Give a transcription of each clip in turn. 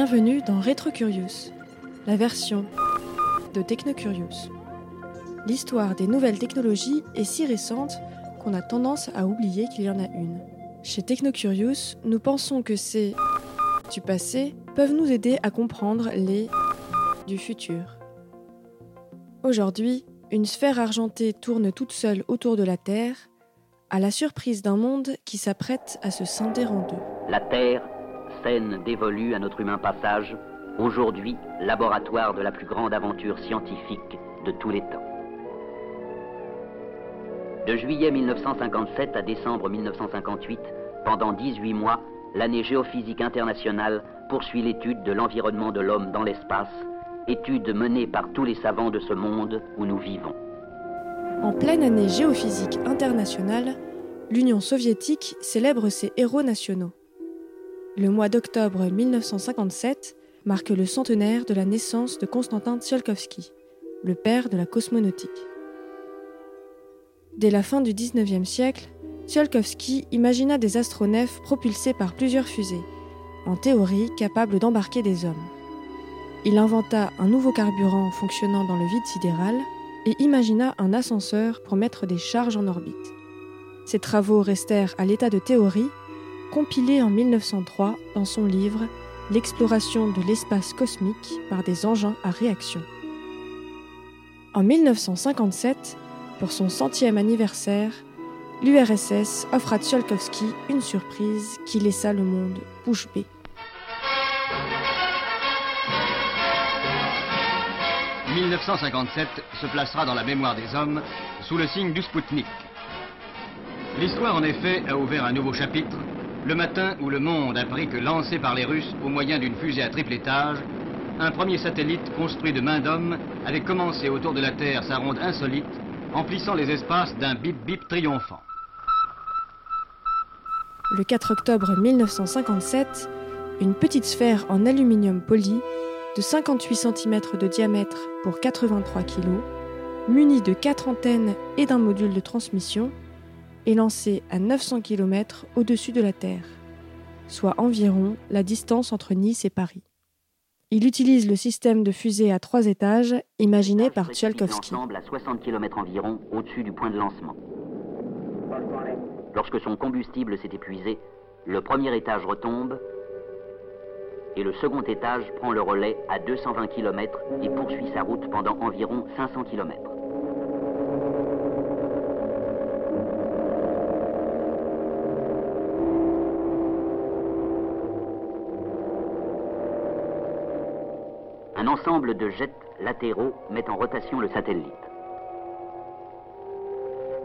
Bienvenue dans Retrocurious, la version de Technocurious. L'histoire des nouvelles technologies est si récente qu'on a tendance à oublier qu'il y en a une. Chez Technocurious, nous pensons que ces du passé peuvent nous aider à comprendre les du futur. Aujourd'hui, une sphère argentée tourne toute seule autour de la Terre, à la surprise d'un monde qui s'apprête à se scinder en deux. La Terre, scène dévolue à notre humain passage, aujourd'hui laboratoire de la plus grande aventure scientifique de tous les temps. De juillet 1957 à décembre 1958, pendant 18 mois, l'année géophysique internationale poursuit l'étude de l'environnement de l'homme dans l'espace, étude menée par tous les savants de ce monde où nous vivons. En pleine année géophysique internationale, l'Union soviétique célèbre ses héros nationaux. Le mois d'octobre 1957 marque le centenaire de la naissance de Konstantin Tsiolkovsky, le père de la cosmonautique. Dès la fin du XIXe siècle, Tsiolkovsky imagina des astronefs propulsés par plusieurs fusées, en théorie capables d'embarquer des hommes. Il inventa un nouveau carburant fonctionnant dans le vide sidéral et imagina un ascenseur pour mettre des charges en orbite. Ces travaux restèrent à l'état de théorie, compilés en 1903 dans son livre L'exploration de l'espace cosmique par des engins à réaction. En 1957, pour son centième anniversaire, l'URSS offre à Tsiolkovsky une surprise qui laissa le monde bouche bée. « 1957 se placera dans la mémoire des hommes sous le signe du Spoutnik. L'histoire, en effet, a ouvert un nouveau chapitre le matin où le monde apprit que lancé par les Russes au moyen d'une fusée à triple étage, un premier satellite construit de main d'homme avait commencé autour de la Terre sa ronde insolite, emplissant les espaces d'un bip-bip triomphant. Le 4 octobre 1957, une petite sphère en aluminium poli de 58 cm de diamètre pour 83 kg, munie de 4 antennes et d'un module de transmission, est lancé à 900 km au-dessus de la Terre, soit environ la distance entre Nice et Paris. Il utilise le système de fusée à trois étages imaginé par Tsiolkovsky. à 60 km environ au-dessus du point de lancement. Lorsque son combustible s'est épuisé, le premier étage retombe et le second étage prend le relais à 220 km et poursuit sa route pendant environ 500 km. Un ensemble de jets latéraux met en rotation le satellite.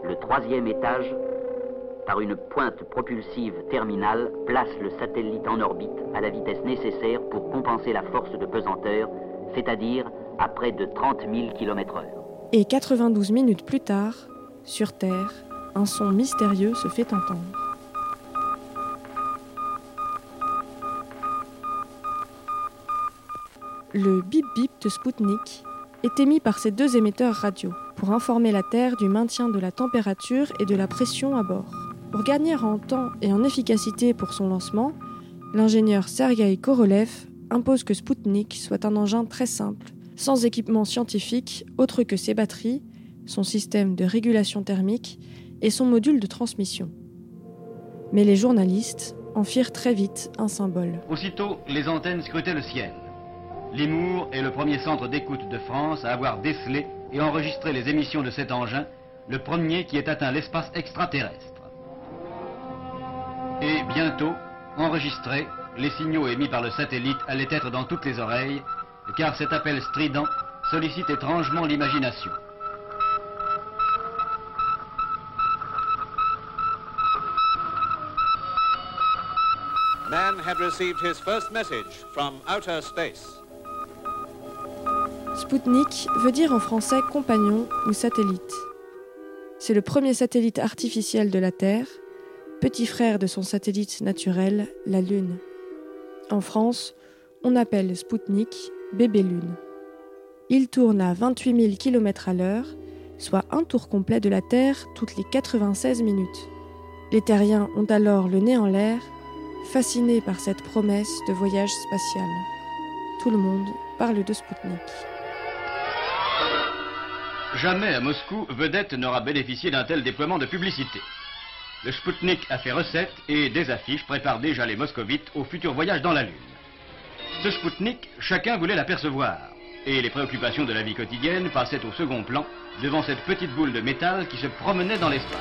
Le troisième étage, par une pointe propulsive terminale, place le satellite en orbite à la vitesse nécessaire pour compenser la force de pesanteur, c'est-à-dire à près de 30 000 km/h. Et 92 minutes plus tard, sur Terre, un son mystérieux se fait entendre. Le bip bip de Spoutnik est émis par ces deux émetteurs radio pour informer la Terre du maintien de la température et de la pression à bord. Pour gagner en temps et en efficacité pour son lancement, l'ingénieur Sergei Korolev impose que Spoutnik soit un engin très simple, sans équipement scientifique autre que ses batteries, son système de régulation thermique et son module de transmission. Mais les journalistes en firent très vite un symbole. Aussitôt, les antennes scrutaient le ciel. Limour est le premier centre d'écoute de France à avoir décelé et enregistré les émissions de cet engin, le premier qui ait atteint l'espace extraterrestre. Et bientôt, enregistrés, les signaux émis par le satellite allaient être dans toutes les oreilles, car cet appel strident sollicite étrangement l'imagination. Man had received his first message from outer space. Spoutnik veut dire en français compagnon ou satellite. C'est le premier satellite artificiel de la Terre, petit frère de son satellite naturel, la Lune. En France, on appelle Spoutnik bébé Lune. Il tourne à 28 000 km à l'heure, soit un tour complet de la Terre toutes les 96 minutes. Les terriens ont alors le nez en l'air, fascinés par cette promesse de voyage spatial. tout le monde parle de Spoutnik. Jamais à Moscou, Vedette n'aura bénéficié d'un tel déploiement de publicité. Le Spoutnik a fait recette et des affiches préparent déjà les moscovites au futur voyage dans la Lune. Ce Spoutnik, chacun voulait l'apercevoir. Et les préoccupations de la vie quotidienne passaient au second plan devant cette petite boule de métal qui se promenait dans l'espace.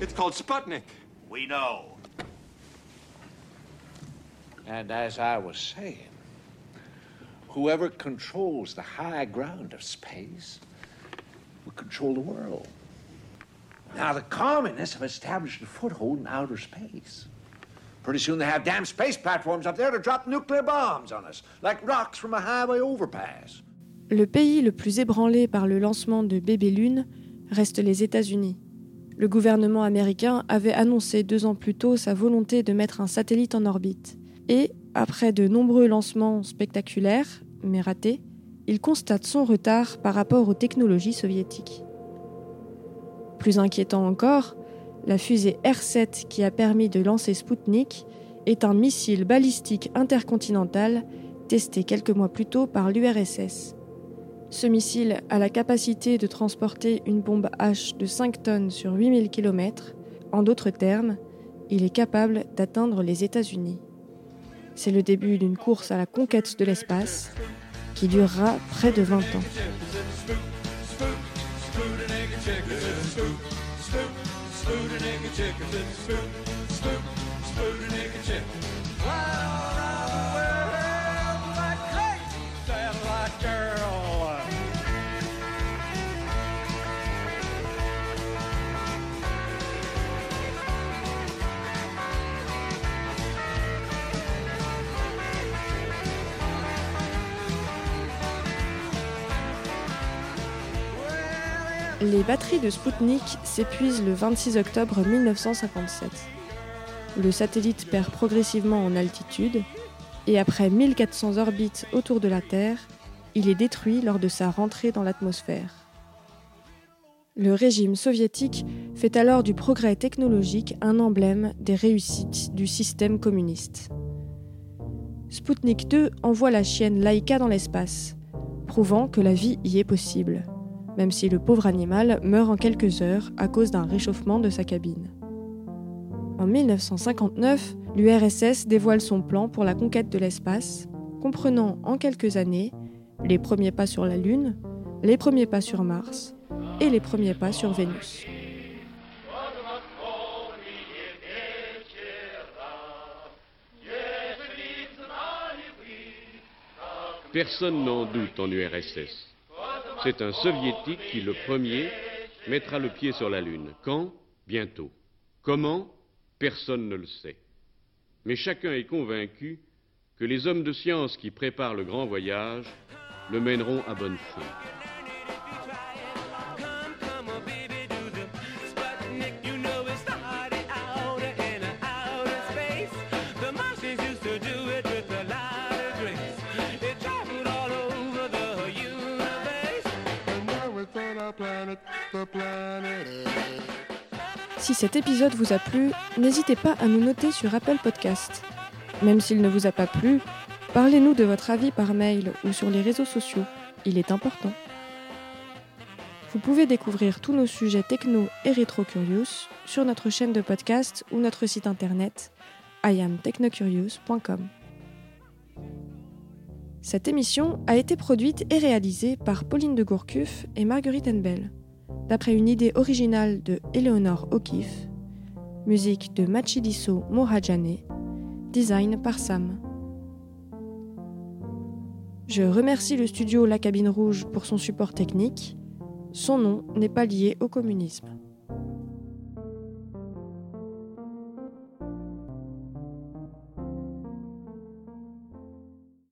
It's called Sputnik. We know. And as I was saying, whoever controls the high ground of space will control the world. Now, the communists have established a foothold in outer space. Pretty soon they have damn space platforms up there to drop nuclear bombs on us, like rocks from a highway overpass. Le pays le plus ébranlé par le lancement de Bébé Lune reste les États-Unis. Le gouvernement américain avait annoncé deux ans plus tôt sa volonté de mettre un satellite en orbite. Et, après de nombreux lancements spectaculaires, mais ratés, il constate son retard par rapport aux technologies soviétiques. Plus inquiétant encore, la fusée R-7 qui a permis de lancer Sputnik est un missile balistique intercontinental testé quelques mois plus tôt par l'URSS. Ce missile a la capacité de transporter une bombe H de 5 tonnes sur 8000 km. En d'autres termes, il est capable d'atteindre les États-Unis. C'est le début d'une course à la conquête de l'espace qui durera près de 20 ans. Les batteries de Sputnik s'épuisent le 26 octobre 1957. Le satellite perd progressivement en altitude et après 1400 orbites autour de la Terre, il est détruit lors de sa rentrée dans l'atmosphère. Le régime soviétique fait alors du progrès technologique un emblème des réussites du système communiste. Sputnik 2 envoie la chienne Laika dans l'espace, prouvant que la vie y est possible même si le pauvre animal meurt en quelques heures à cause d'un réchauffement de sa cabine. En 1959, l'URSS dévoile son plan pour la conquête de l'espace, comprenant en quelques années les premiers pas sur la Lune, les premiers pas sur Mars et les premiers pas sur Vénus. Personne n'en doute en URSS. C'est un soviétique qui, le premier, mettra le pied sur la Lune. Quand? Bientôt. Comment? Personne ne le sait. Mais chacun est convaincu que les hommes de science qui préparent le grand voyage le mèneront à bonne fin. Si cet épisode vous a plu, n'hésitez pas à nous noter sur Apple Podcast. Même s'il ne vous a pas plu, parlez-nous de votre avis par mail ou sur les réseaux sociaux. Il est important. Vous pouvez découvrir tous nos sujets techno et rétro-curious sur notre chaîne de podcast ou notre site internet iamtechnocurious.com. Cette émission a été produite et réalisée par Pauline de Gourcuff et Marguerite Enbel d'après une idée originale de Eleonore O'Keeffe, musique de Machidiso Mohajane, design par Sam. Je remercie le studio La Cabine Rouge pour son support technique. Son nom n'est pas lié au communisme.